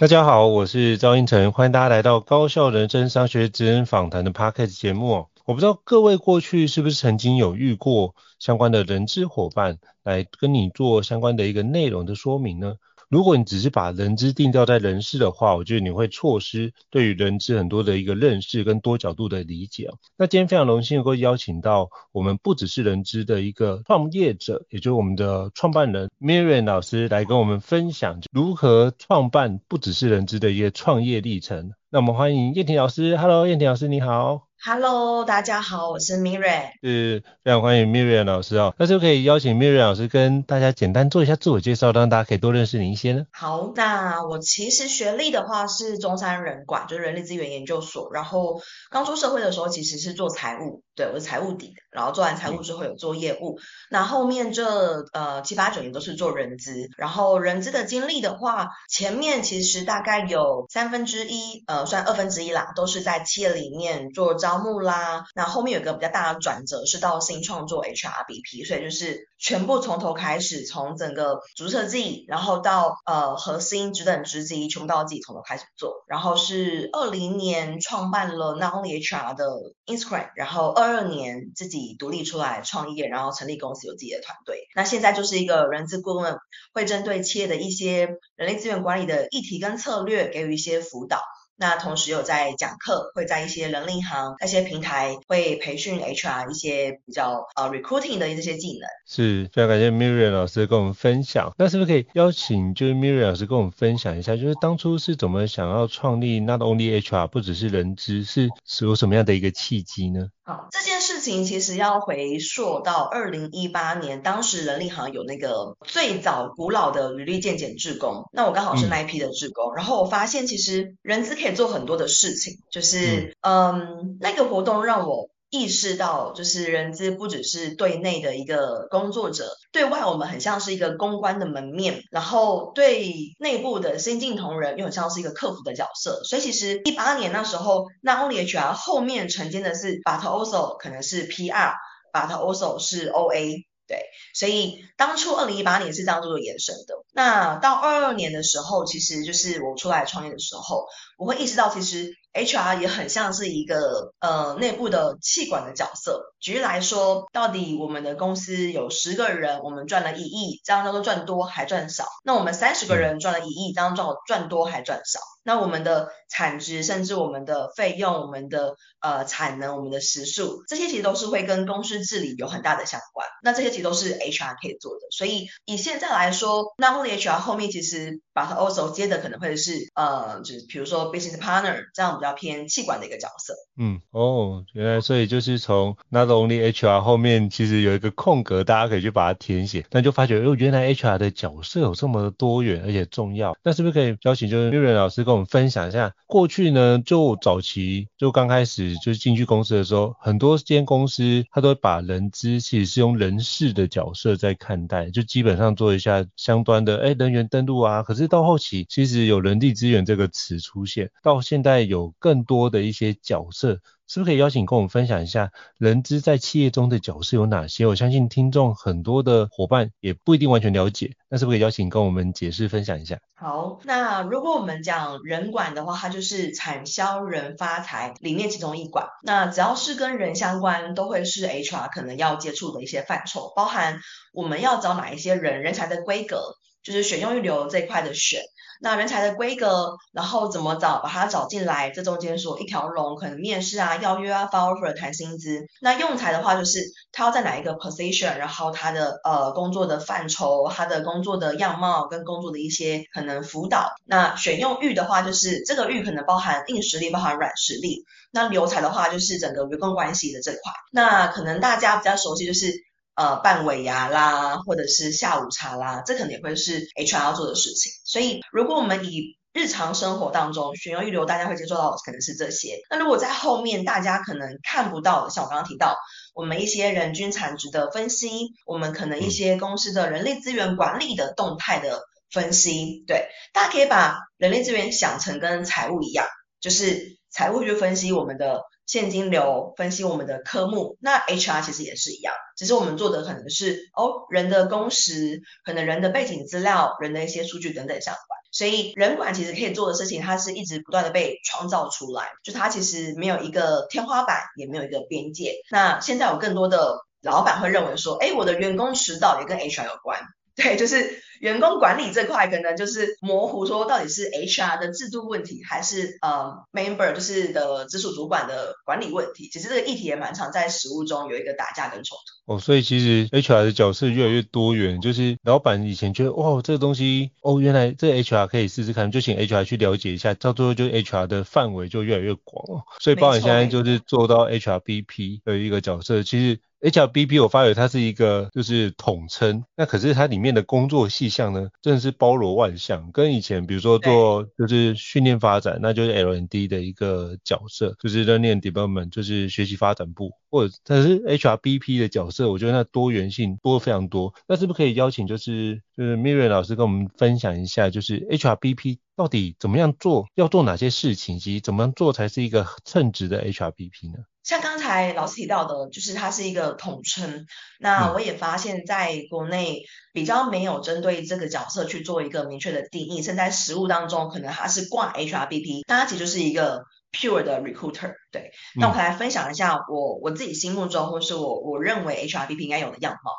大家好，我是赵英成，欢迎大家来到高校人生商学职人访谈的 Podcast 节目。我不知道各位过去是不是曾经有遇过相关的人资伙伴来跟你做相关的一个内容的说明呢？如果你只是把人资定调在人事的话，我觉得你会错失对于人资很多的一个认识跟多角度的理解。那今天非常荣幸能够邀请到我们不只是人资的一个创业者，也就是我们的创办人 Miriam 老师来跟我们分享如何创办不只是人资的一个创业历程。那我们欢迎燕婷老师，Hello，彦廷老师你好。Hello，大家好，我是 Miriam，是非常欢迎 Miriam 老师哦。那就可以邀请 Miriam 老师跟大家简单做一下自我介绍，让大家可以多认识您一些呢？好，那我其实学历的话是中山人管，就是人力资源研究所。然后刚出社会的时候其实是做财务，对，我是财务底的。然后做完财务之后有做业务，那后面这呃七八九年都是做人资。然后人资的经历的话，前面其实大概有三分之一，呃，算二分之一啦，都是在企业里面做招募啦，那后面有个比较大的转折是到新创做 HRBP，所以就是全部从头开始，从整个组织设计，然后到呃核心职等职级，全部到自己从头开始做。然后是二零年创办了 Not Only HR 的 Instagram，然后二二年自己独立出来创业，然后成立公司有自己的团队。那现在就是一个人资顾问，会针对企业的一些人力资源管理的议题跟策略给予一些辅导。那同时有在讲课，会在一些人力行那些平台会培训 HR 一些比较呃 recruiting 的这些技能。是，非常感谢 Miriam 老师跟我们分享。那是不是可以邀请就是 Miriam 老师跟我们分享一下，就是当初是怎么想要创立 Not Only HR 不只是人资，是是有什么样的一个契机呢？好，这件事情其实要回溯到二零一八年，当时人力行有那个最早古老的履历健检志工，那我刚好是那一批的志工，嗯、然后我发现其实人资可以做很多的事情，就是嗯，嗯，那个活动让我。意识到，就是人资不只是对内的一个工作者，对外我们很像是一个公关的门面，然后对内部的新进同仁又很像是一个客服的角色。所以其实一八年那时候那 Only HR 后面承接的是，but also 可能是 PR，but also 是 OA。对，所以当初二零一八年是这样做延伸的。那到二二年的时候，其实就是我出来创业的时候，我会意识到，其实 HR 也很像是一个呃内部的气管的角色。举例来说，到底我们的公司有十个人，我们赚了一亿，这样叫做赚多还赚少？那我们三十个人赚了一亿，这样叫赚多还赚少？那我们的产值，甚至我们的费用，我们的呃产能，我们的时数，这些其实都是会跟公司治理有很大的相关。那这些其实都是 HR 可以做的。所以以现在来说那 Only HR 后面其实 But Also 接的可能会是呃，就是比如说 Business Partner 这样比较偏气管的一个角色。嗯，哦，原来所以就是从 Not Only HR 后面其实有一个空格，大家可以去把它填写。但就发觉，哦，原来 HR 的角色有这么多元而且重要。那是不是可以邀请就是瑞仁老师跟我们分享一下，过去呢，就早期就刚开始就进去公司的时候，很多间公司他都会把人资其实是用人事的角色在看待，就基本上做一下相关的哎人员登录啊。可是到后期，其实有人力资源这个词出现，到现在有更多的一些角色。是不是可以邀请跟我们分享一下人资在企业中的角色有哪些？我相信听众很多的伙伴也不一定完全了解，那是不是可以邀请跟我们解释分享一下？好，那如果我们讲人管的话，它就是产销人发财里面其中一管。那只要是跟人相关，都会是 HR 可能要接触的一些范畴，包含我们要找哪一些人，人才的规格，就是选用预留这一块的选。那人才的规格，然后怎么找，把他找进来，这中间说一条龙，可能面试啊、邀约啊、follow offer 谈薪资。那用才的话，就是他要在哪一个 position，然后他的呃工作的范畴、他的工作的样貌跟工作的一些可能辅导。那选用育的话，就是这个育可能包含硬实力，包含软实力。那留才的话，就是整个员工关系的这块。那可能大家比较熟悉就是。呃，办尾牙啦，或者是下午茶啦，这可能也会是 HR 要做的事情。所以，如果我们以日常生活当中选用预留，大家会接触到的可能是这些。那如果在后面大家可能看不到的，像我刚刚提到，我们一些人均产值的分析，我们可能一些公司的人力资源管理的动态的分析，对，大家可以把人力资源想成跟财务一样，就是财务去分析我们的。现金流分析我们的科目，那 HR 其实也是一样，只是我们做的可能是哦人的工时，可能人的背景资料，人的一些数据等等相关。所以人管其实可以做的事情，它是一直不断的被创造出来，就它其实没有一个天花板，也没有一个边界。那现在有更多的老板会认为说，哎，我的员工迟到也跟 HR 有关，对，就是。员工管理这块可能就是模糊，说到底是 HR 的制度问题，还是呃 member 就是的直属主管的管理问题。其实这个议题也蛮常在实务中有一个打架跟冲突。哦，所以其实 HR 的角色越来越多元，就是老板以前觉得哇这个东西哦原来这个 HR 可以试试看，就请 HR 去了解一下，到最后就 HR 的范围就越来越广哦。所以包含现在就是做到 HRBP 的一个角色，其实。HRBP 我发觉它是一个就是统称，那可是它里面的工作细项呢，真的是包罗万象，跟以前比如说做就是训练发展，那就是 L&D 的一个角色，就是 Learning Development，就是学习发展部，或者但是 HRBP 的角色，我觉得那多元性多非常多。那是不是可以邀请就是就是 Miriam 老师跟我们分享一下，就是 HRBP 到底怎么样做，要做哪些事情，以及怎么样做才是一个称职的 HRBP 呢？像刚才老师提到的，就是它是一个统称。那我也发现，在国内比较没有针对这个角色去做一个明确的定义。甚至在实务当中，可能它是挂 HRBP，但它其实就是一个 pure 的 recruiter。对，那我来分享一下我我自己心目中，或是我我认为 HRBP 应该有的样貌，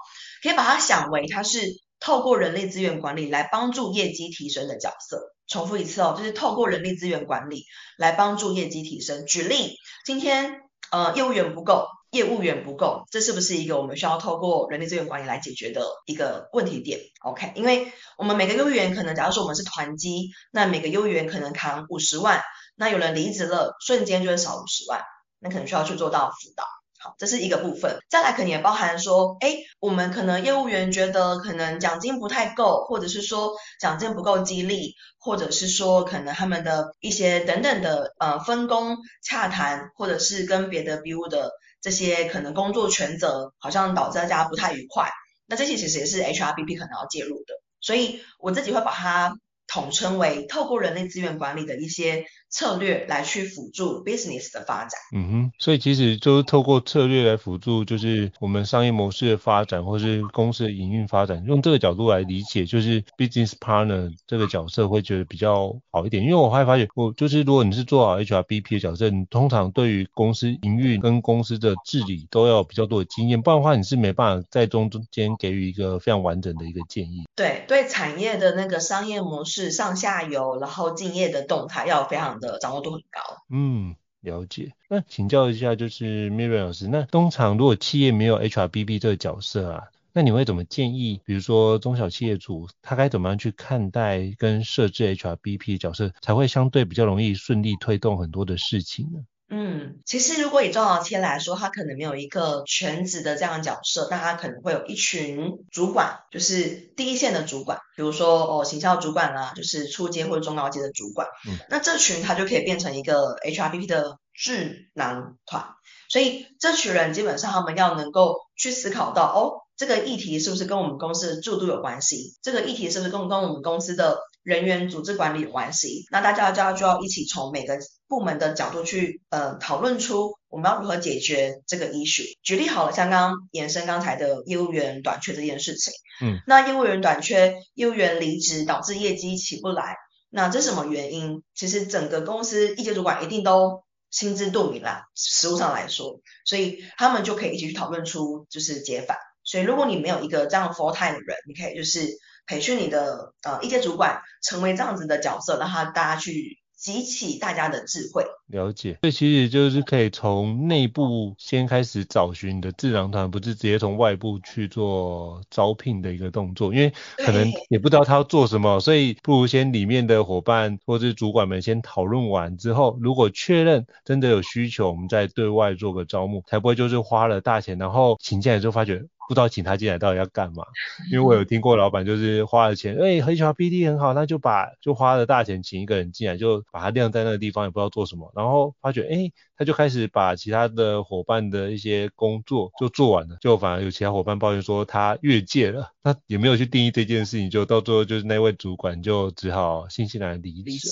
可以把它想为它是透过人力资源管理来帮助业绩提升的角色。重复一次哦，就是透过人力资源管理来帮助业绩提升。举例，今天。呃，业务员不够，业务员不够，这是不是一个我们需要透过人力资源管理来解决的一个问题点？OK，因为我们每个业务员可能，假如说我们是团积，那每个业务员可能扛五十万，那有人离职了，瞬间就会少五十万，那可能需要去做到辅导。好，这是一个部分。再来，可能也包含说，哎，我们可能业务员觉得可能奖金不太够，或者是说奖金不够激励，或者是说可能他们的一些等等的呃分工洽谈，或者是跟别的 BU 的这些可能工作权责，好像导致大家不太愉快。那这些其实也是 HRBP 可能要介入的。所以我自己会把它统称为透过人力资源管理的一些。策略来去辅助 business 的发展。嗯哼，所以其实就是透过策略来辅助，就是我们商业模式的发展，或是公司的营运发展。用这个角度来理解，就是 business partner 这个角色会觉得比较好一点。因为我还发现，我就是如果你是做好 HRBP 的角色，你通常对于公司营运跟公司的治理都要比较多的经验，不然的话你是没办法在中间给予一个非常完整的一个建议。对，对产业的那个商业模式上下游，然后敬业的动态要非常。的掌握度很高。嗯，了解。那请教一下，就是 Miriam 老师，那通常如果企业没有 HRBP 这个角色啊，那你会怎么建议？比如说中小企业主，他该怎么样去看待跟设置 HRBP 角色，才会相对比较容易顺利推动很多的事情呢？嗯，其实如果以中小企业来说，他可能没有一个全职的这样的角色，但他可能会有一群主管，就是第一线的主管，比如说哦，行销主管啊，就是初阶或者中高阶的主管。嗯，那这群他就可以变成一个 HRBP 的智囊团，所以这群人基本上他们要能够去思考到，哦，这个议题是不是跟我们公司的制度有关系？这个议题是不是跟跟我们公司的人员组织管理有关系？那大家就要就要一起从每个部门的角度去呃讨论出我们要如何解决这个 issue？举例好了，像刚刚延伸刚才的业务员短缺这件事情，嗯，那业务员短缺，业务员离职导致业绩起不来，那这是什么原因？其实整个公司一级主管一定都心知肚明啦，实务上来说，所以他们就可以一起去讨论出就是解法。所以如果你没有一个这样 full time 的人，你可以就是培训你的呃一阶主管成为这样子的角色，让他大家去。集起大家的智慧，了解。这其实就是可以从内部先开始找寻你的智囊团，不是直接从外部去做招聘的一个动作，因为可能也不知道他要做什么，所以不如先里面的伙伴或者是主管们先讨论完之后，如果确认真的有需求，我们再对外做个招募，才不会就是花了大钱，然后请进来之后发觉。不知道请他进来到底要干嘛，因为我有听过老板就是花了钱，哎，HRBD 很好，那就把就花了大钱请一个人进来，就把他晾在那个地方，也不知道做什么，然后发觉，哎，他就开始把其他的伙伴的一些工作就做完了，就反而有其他伙伴抱怨说他越界了，他也没有去定义这件事情，就到最后就是那位主管就只好新西兰离职，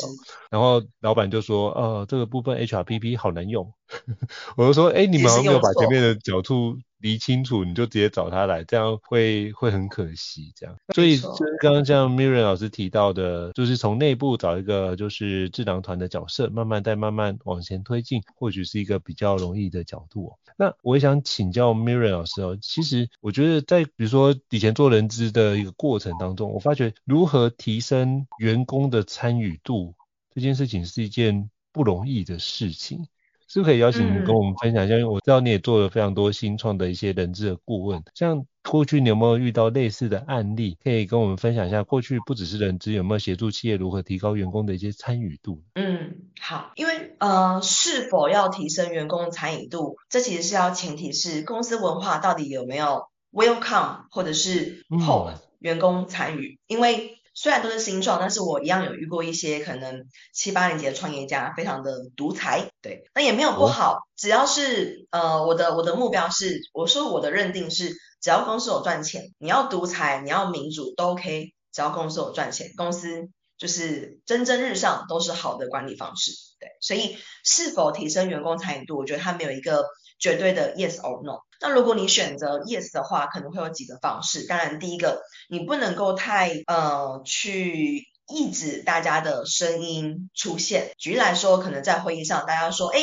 然后老板就说，呃，这个部分 HRPP 好难用，我就说，哎，你们好像没有把前面的角度。理清楚，你就直接找他来，这样会会很可惜。这样，所以就是刚刚像 Miriam 老师提到的，就是从内部找一个就是智囊团的角色，慢慢再慢慢往前推进，或许是一个比较容易的角度。那我也想请教 Miriam 老师哦，其实我觉得在比如说以前做人资的一个过程当中，我发觉如何提升员工的参与度这件事情是一件不容易的事情。是不是可以邀请你跟我们分享一下？嗯、因为我知道你也做了非常多新创的一些人资的顾问，像过去你有没有遇到类似的案例？可以跟我们分享一下，过去不只是人资，有没有协助企业如何提高员工的一些参与度？嗯，好，因为呃，是否要提升员工参与度，这其实是要前提是公司文化到底有没有 welcome 或者是 hope 员工参与，嗯、因为。虽然都是新创，但是我一样有遇过一些可能七八年级的创业家，非常的独裁，对，那也没有不好，哦、只要是呃我的我的目标是，我说我的认定是，只要公司有赚钱，你要独裁，你要民主都 OK，只要公司有赚钱，公司就是蒸蒸日上都是好的管理方式，对，所以是否提升员工参与度，我觉得它没有一个绝对的 yes or no。那如果你选择 yes 的话，可能会有几个方式。当然，第一个，你不能够太呃去抑制大家的声音出现。举例来说，可能在会议上，大家说，哎，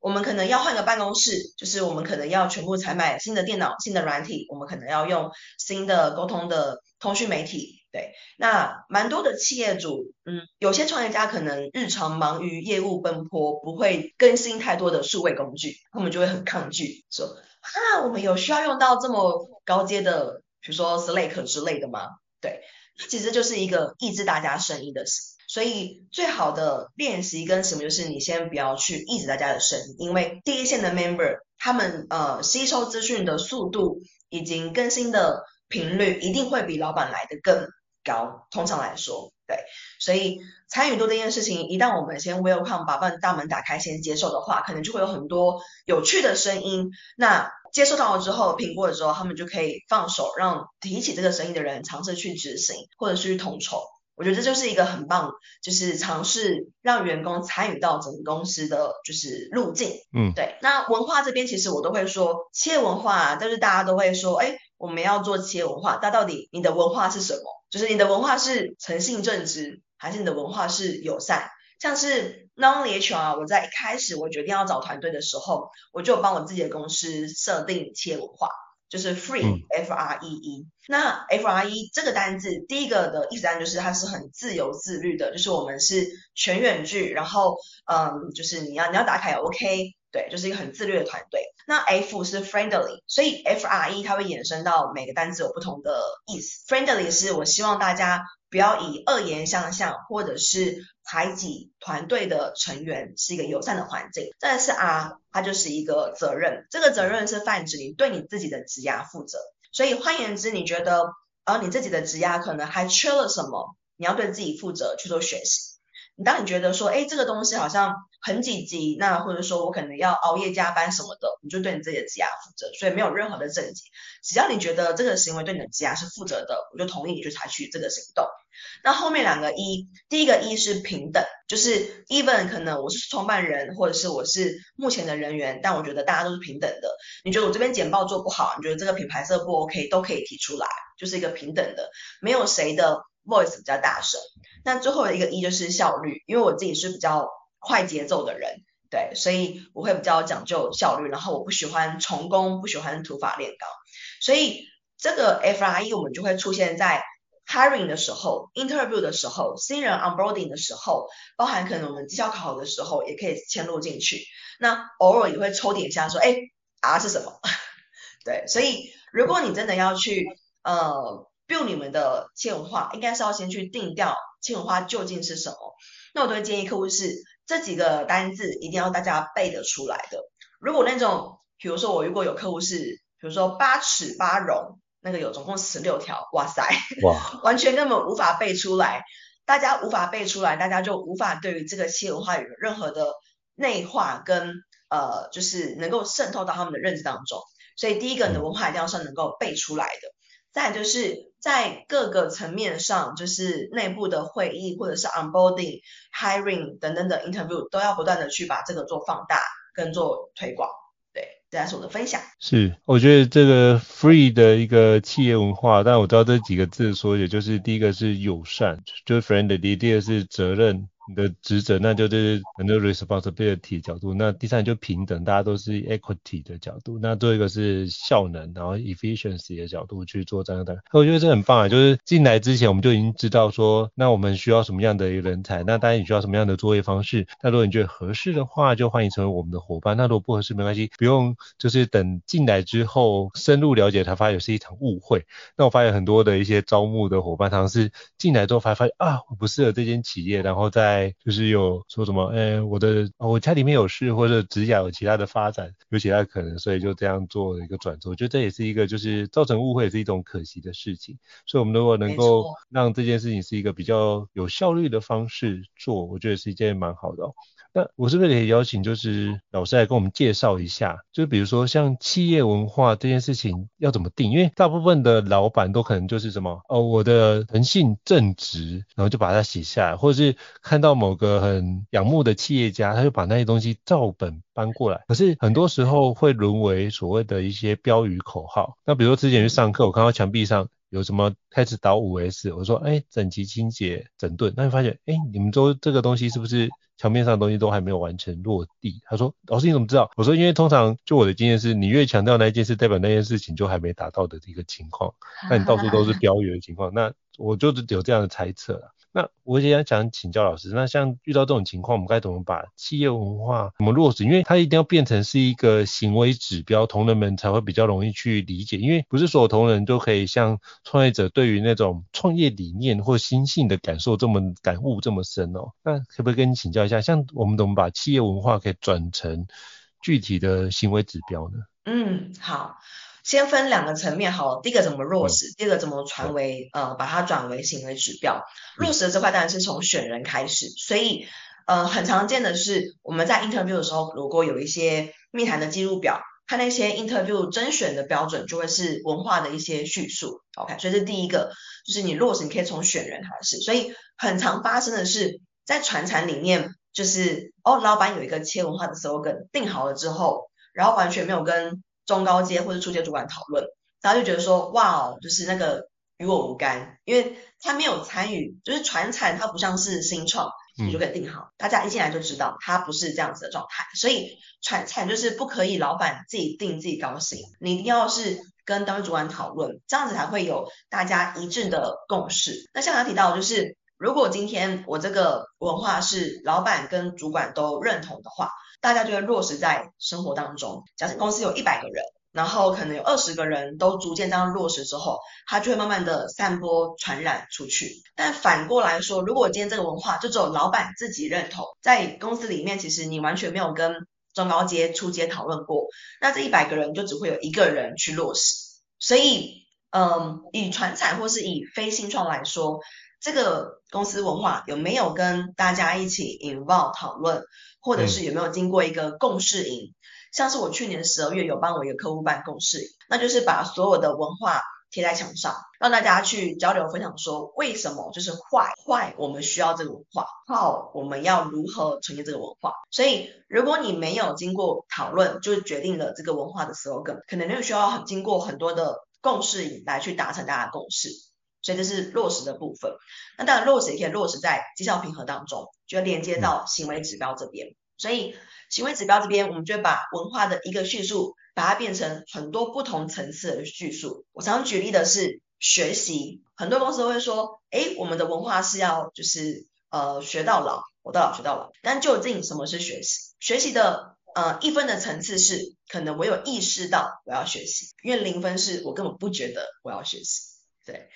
我们可能要换个办公室，就是我们可能要全部采买新的电脑、新的软体，我们可能要用新的沟通的通讯媒体。对，那蛮多的企业主，嗯，有些创业家可能日常忙于业务奔波，不会更新太多的数位工具，他们就会很抗拒，说啊，我们有需要用到这么高阶的，比如说 Slack 之类的吗？对，其实就是一个抑制大家声音的事，所以最好的练习跟什么就是你先不要去抑制大家的声音，因为第一线的 member 他们呃吸收资讯的速度以及更新的频率一定会比老板来的更高，通常来说，对，所以参与度这件事情，一旦我们先 welcome 把办大门打开，先接受的话，可能就会有很多有趣的声音。那接受到了之后，评估了之后，他们就可以放手，让提起这个声音的人尝试去执行，或者是去统筹。我觉得这就是一个很棒，就是尝试让员工参与到整个公司的就是路径。嗯，对。那文化这边其实我都会说，企业文化，但是大家都会说，哎，我们要做企业文化，那到底你的文化是什么？就是你的文化是诚信正直，还是你的文化是友善？像是 Nonly HR，我在一开始我决定要找团队的时候，我就帮我自己的公司设定企业文化，就是 Free、嗯、F R E E。那 F R E 这个单字，第一个的意思单就是它是很自由自律的，就是我们是全远距，然后嗯，就是你要你要打卡也 OK。对，就是一个很自律的团队。那 F 是 friendly，所以 F R E 它会衍生到每个单词有不同的意思。friendly 是我希望大家不要以恶言相向，或者是排挤团队的成员，是一个友善的环境。再来是 R，它就是一个责任，这个责任是泛指你对你自己的职涯负责。所以换言之，你觉得，而、呃、你自己的职涯可能还缺了什么，你要对自己负责去做学习。当你觉得说，哎，这个东西好像很紧急，那或者说我可能要熬夜加班什么的，你就对你自己的职涯负责，所以没有任何的症结。只要你觉得这个行为对你的职涯是负责的，我就同意你去采取这个行动。那后面两个一，第一个一是平等，就是 even 可能我是创办人，或者是我是目前的人员，但我觉得大家都是平等的。你觉得我这边简报做不好，你觉得这个品牌色不 OK，都可以提出来，就是一个平等的，没有谁的 voice 比较大声。那最后一个一就是效率，因为我自己是比较快节奏的人，对，所以我会比较讲究效率，然后我不喜欢重工，不喜欢土法炼钢，所以这个 FRE 我们就会出现在。Hiring 的时候，Interview 的时候，新人 Onboarding 的时候，包含可能我们绩效考核的时候，也可以嵌入进去。那偶尔也会抽点一下，说，哎，R 是什么？对，所以如果你真的要去呃 build 你们的企业文化，应该是要先去定掉企业文化究竟是什么。那我都会建议客户是这几个单字一定要大家背得出来的。如果那种，比如说我如果有客户是，比如说八尺八荣。那个有总共十六条，哇塞，哇，完全根本无法背出来，大家无法背出来，大家就无法对于这个企业文化有任何的内化跟呃，就是能够渗透到他们的认知当中。所以第一个，你的文化一定要是能够背出来的。再就是在各个层面上，就是内部的会议或者是 onboarding、hiring 等等的 interview 都要不断的去把这个做放大跟做推广。对这是我的分享。是，我觉得这个 free 的一个企业文化，但我知道这几个字说，也就是第一个是友善，就是 friendly，第二是责任。你的职责，那就是很多 responsibility 角度。那第三就平等，大家都是 equity 的角度。那最后一个是效能，然后 efficiency 的角度去做这样的。我觉得这很棒啊，就是进来之前我们就已经知道说，那我们需要什么样的一个人才，那当然你需要什么样的作业方式。那如果你觉得合适的话，就欢迎成为我们的伙伴。那如果不合适没关系，不用就是等进来之后深入了解才发现是一场误会。那我发现很多的一些招募的伙伴，他们是进来之后才发现啊，我不适合这间企业，然后再就是有说什么，哎，我的我家里面有事，或者指甲有其他的发展，有其他的可能，所以就这样做一个转折。我觉得这也是一个就是造成误会，也是一种可惜的事情。所以，我们如果能够让这件事情是一个比较有效率的方式做，我觉得是一件蛮好的哦。那我是不是可以邀请就是老师来跟我们介绍一下，就比如说像企业文化这件事情要怎么定？因为大部分的老板都可能就是什么哦，我的诚信正直，然后就把它写下来，或者是看到某个很仰慕的企业家，他就把那些东西照本搬过来。可是很多时候会沦为所谓的一些标语口号。那比如说之前去上课，我看到墙壁上有什么开始导五 S，我说哎，整齐清洁整顿，那你发现哎，你们都这个东西是不是？墙面上的东西都还没有完全落地。他说：“老师你怎么知道？”我说：“因为通常就我的经验是，你越强调那一件事，代表那件事情就还没达到的一个情况。那你到处都是标语的情况，那我就是有这样的猜测了。”那我也想请教老师，那像遇到这种情况，我们该怎么把企业文化怎么落实？因为它一定要变成是一个行为指标，同仁们才会比较容易去理解。因为不是所有同仁都可以像创业者对于那种创业理念或心性的感受这么感悟这么深哦。那可不可以跟你请教一下，像我们怎么把企业文化可以转成具体的行为指标呢？嗯，好。先分两个层面好，第一个怎么落实，第二个怎么传为呃把它转为行为指标。落实的这块当然是从选人开始，所以呃很常见的是我们在 interview 的时候，如果有一些密谈的记录表，它那些 interview 甄选的标准就会是文化的一些叙述。OK，所以这第一个就是你落实，你可以从选人开始。所以很常发生的是在传产里面，就是哦老板有一个切文化的 slogan 定好了之后，然后完全没有跟中高阶或者初阶主管讨论，大家就觉得说，哇哦，就是那个与我无干，因为他没有参与，就是传产，它不像是新创，你就可以定好，大家一进来就知道它不是这样子的状态，所以传产就是不可以老板自己定自己高兴，你一定要是跟单位主管讨论，这样子才会有大家一致的共识。那像他提到就是，如果今天我这个文化是老板跟主管都认同的话。大家就会落实在生活当中。假设公司有一百个人，然后可能有二十个人都逐渐这样落实之后，它就会慢慢的散播传染出去。但反过来说，如果今天这个文化就只有老板自己认同，在公司里面其实你完全没有跟中高阶、初阶讨论过，那这一百个人就只会有一个人去落实。所以嗯，以传产或是以非新创来说，这个公司文化有没有跟大家一起 involve 讨论，或者是有没有经过一个共识营？嗯、像是我去年十二月有帮我一个客户办共识营，那就是把所有的文化贴在墙上，让大家去交流分享，说为什么就是坏坏，我们需要这个文化，好，我们要如何呈现这个文化。所以如果你没有经过讨论，就是决定了这个文化的 slogan，可能就需要经过很多的共识来去达成大家共识。所以这是落实的部分。那当然落实也可以落实在绩效平衡当中，就连接到行为指标这边。所以行为指标这边，我们就会把文化的一个叙述。把它变成很多不同层次的叙述。我常举例的是学习，很多公司都会说，诶，我们的文化是要就是呃学到老，活到老学到老。但究竟什么是学习？学习的呃一分的层次是可能我有意识到我要学习，因为零分是我根本不觉得我要学习，对。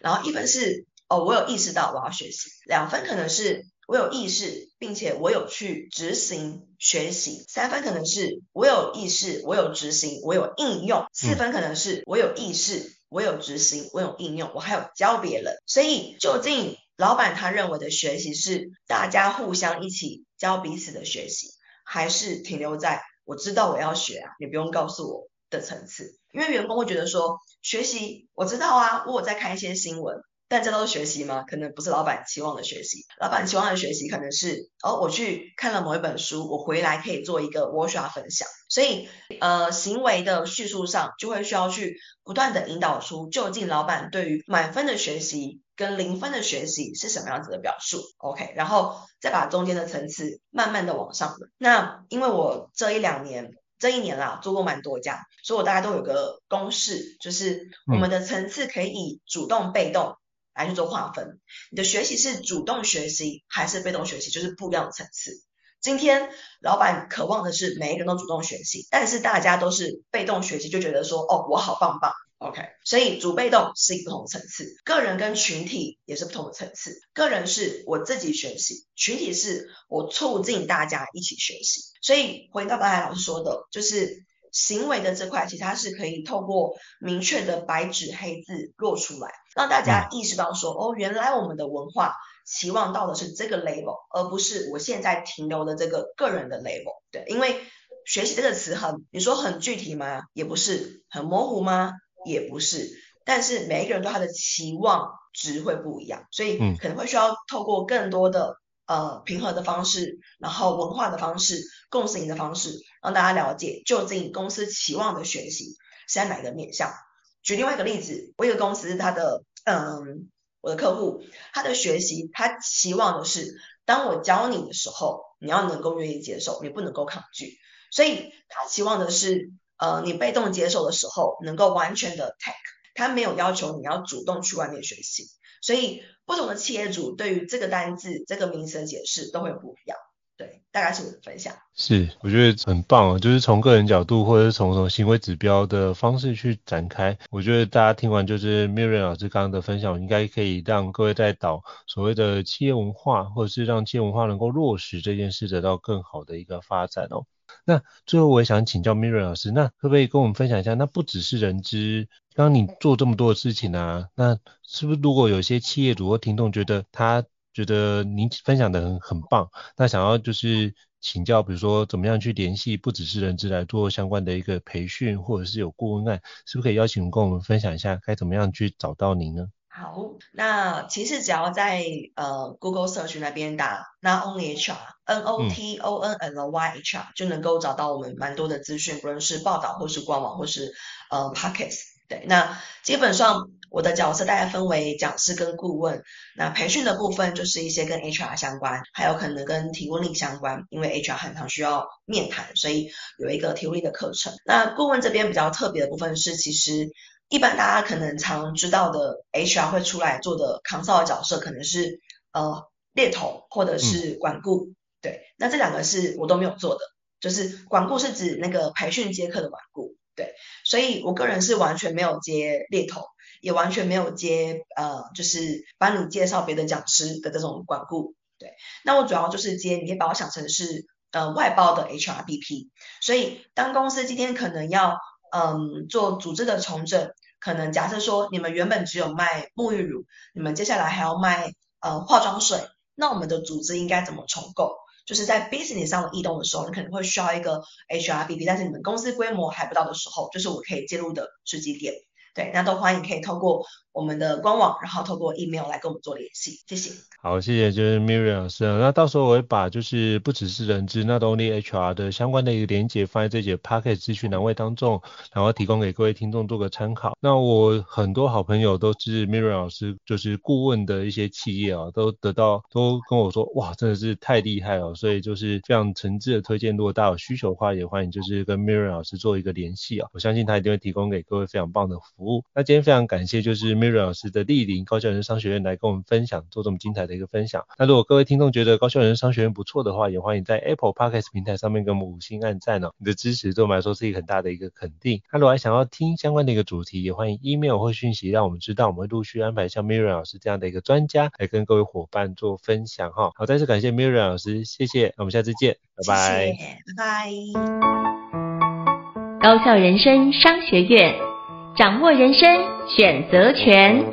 然后一分是哦我有意识到我要学习，两分可能是。我有意识，并且我有去执行学习。三分可能是我有意识，我有执行，我有应用。四分可能是我有意识，我有执行，我有应用，我还有教别人。所以，究竟老板他认为的学习是大家互相一起教彼此的学习，还是停留在我知道我要学啊，你不用告诉我的层次？因为员工会觉得说，学习我知道啊，我有在看一些新闻。但这都是学习吗？可能不是老板期望的学习。老板期望的学习可能是，哦，我去看了某一本书，我回来可以做一个 workshop 分享。所以，呃，行为的叙述上就会需要去不断的引导出，究竟老板对于满分的学习跟零分的学习是什么样子的表述？OK，然后再把中间的层次慢慢的往上。那因为我这一两年，这一年啦，做过蛮多家，所以我大家都有个公式，就是我们的层次可以主动、被动。来去做划分，你的学习是主动学习还是被动学习，就是不一样的层次。今天老板渴望的是每一个人都主动学习，但是大家都是被动学习，就觉得说哦，我好棒棒，OK。所以主被动是一个不同的层次，个人跟群体也是不同的层次。个人是我自己学习，群体是我促进大家一起学习。所以回到刚才老师说的，就是。行为的这块，其实它是可以透过明确的白纸黑字落出来，让大家意识到说，哦，原来我们的文化期望到的是这个 label，而不是我现在停留的这个个人的 label。对，因为学习这个词很，你说很具体吗？也不是，很模糊吗？也不是。但是每一个人对他的期望值会不一样，所以可能会需要透过更多的。呃，平和的方式，然后文化的方式，共识的方式，让大家了解究竟公司期望的学习是在哪个面向。举另外一个例子，我一个公司，他的嗯，我的客户，他的学习，他期望的是，当我教你的时候，你要能够愿意接受，你不能够抗拒。所以他期望的是，呃，你被动接受的时候，能够完全的 take，他没有要求你要主动去外面学习。所以不同的企业主对于这个单字、这个名词的解释都会不一样。对，大概是我的分享。是，我觉得很棒，就是从个人角度或者是从什么行为指标的方式去展开。我觉得大家听完就是 Miriam 老师刚刚的分享，应该可以让各位在导所谓的企业文化，或者是让企业文化能够落实这件事得到更好的一个发展哦。那最后我也想请教 Miriam 老师，那可不可以跟我们分享一下？那不只是人资，刚刚你做这么多的事情啊，那是不是如果有些企业主或听众觉得他觉得您分享的很很棒，那想要就是请教，比如说怎么样去联系不只是人资来做相关的一个培训，或者是有顾问案，是不是可以邀请跟我们分享一下该怎么样去找到您呢？好，那其实只要在呃 Google Search 那边打 Not Only HR N O T O N L Y HR、就能够找到我们蛮多的资讯，不论是报道或是官网或是呃 Podcast。对，那基本上我的角色大概分为讲师跟顾问。那培训的部分就是一些跟 HR 相关，还有可能跟提问力相关，因为 HR 很常需要面谈，所以有一个提问力的课程。那顾问这边比较特别的部分是，其实。一般大家可能常知道的 HR 会出来做的 consult 的角色，可能是呃猎头或者是管顾，嗯、对，那这两个是我都没有做的，就是管顾是指那个培训接客的管顾，对，所以我个人是完全没有接猎头，也完全没有接呃就是帮你介绍别的讲师的这种管顾，对，那我主要就是接，你可以把我想成是呃外包的 HRBP，所以当公司今天可能要嗯做组织的重整。可能假设说你们原本只有卖沐浴乳，你们接下来还要卖呃化妆水，那我们的组织应该怎么重构？就是在 business 上的异动的时候，你可能会需要一个 HRBP，但是你们公司规模还不到的时候，就是我可以介入的时机点。对，那都欢迎可以透过我们的官网，然后透过 email 来跟我们做联系，谢谢。好，谢谢，就是 Miriam 老师。那到时候我会把就是不只是人资，那 Not Only HR 的相关的一个连接放在这节 Podcast 资讯栏位当中，然后提供给各位听众做个参考。那我很多好朋友都是 Miriam 老师就是顾问的一些企业啊，都得到都跟我说，哇，真的是太厉害了，所以就是非常诚挚的推荐。如果大家有需求的话，也欢迎就是跟 Miriam 老师做一个联系啊，我相信他一定会提供给各位非常棒的。那今天非常感谢就是 Miriam 老师的莅临高效人商学院来跟我们分享，做这么精彩的一个分享。那如果各位听众觉得高效人商学院不错的话，也欢迎在 Apple Podcast 平台上面给我们五星按赞哦。你的支持对我们来说是一个很大的一个肯定。那如果还想要听相关的一个主题，也欢迎 email 或讯息让我们知道，我们会陆续安排像 Miriam 老师这样的一个专家来跟各位伙伴做分享哈。好，再次感谢 Miriam 老师，谢谢，那我们下次见，拜拜。谢谢，拜拜。高效人生商学院，掌握人生选择权。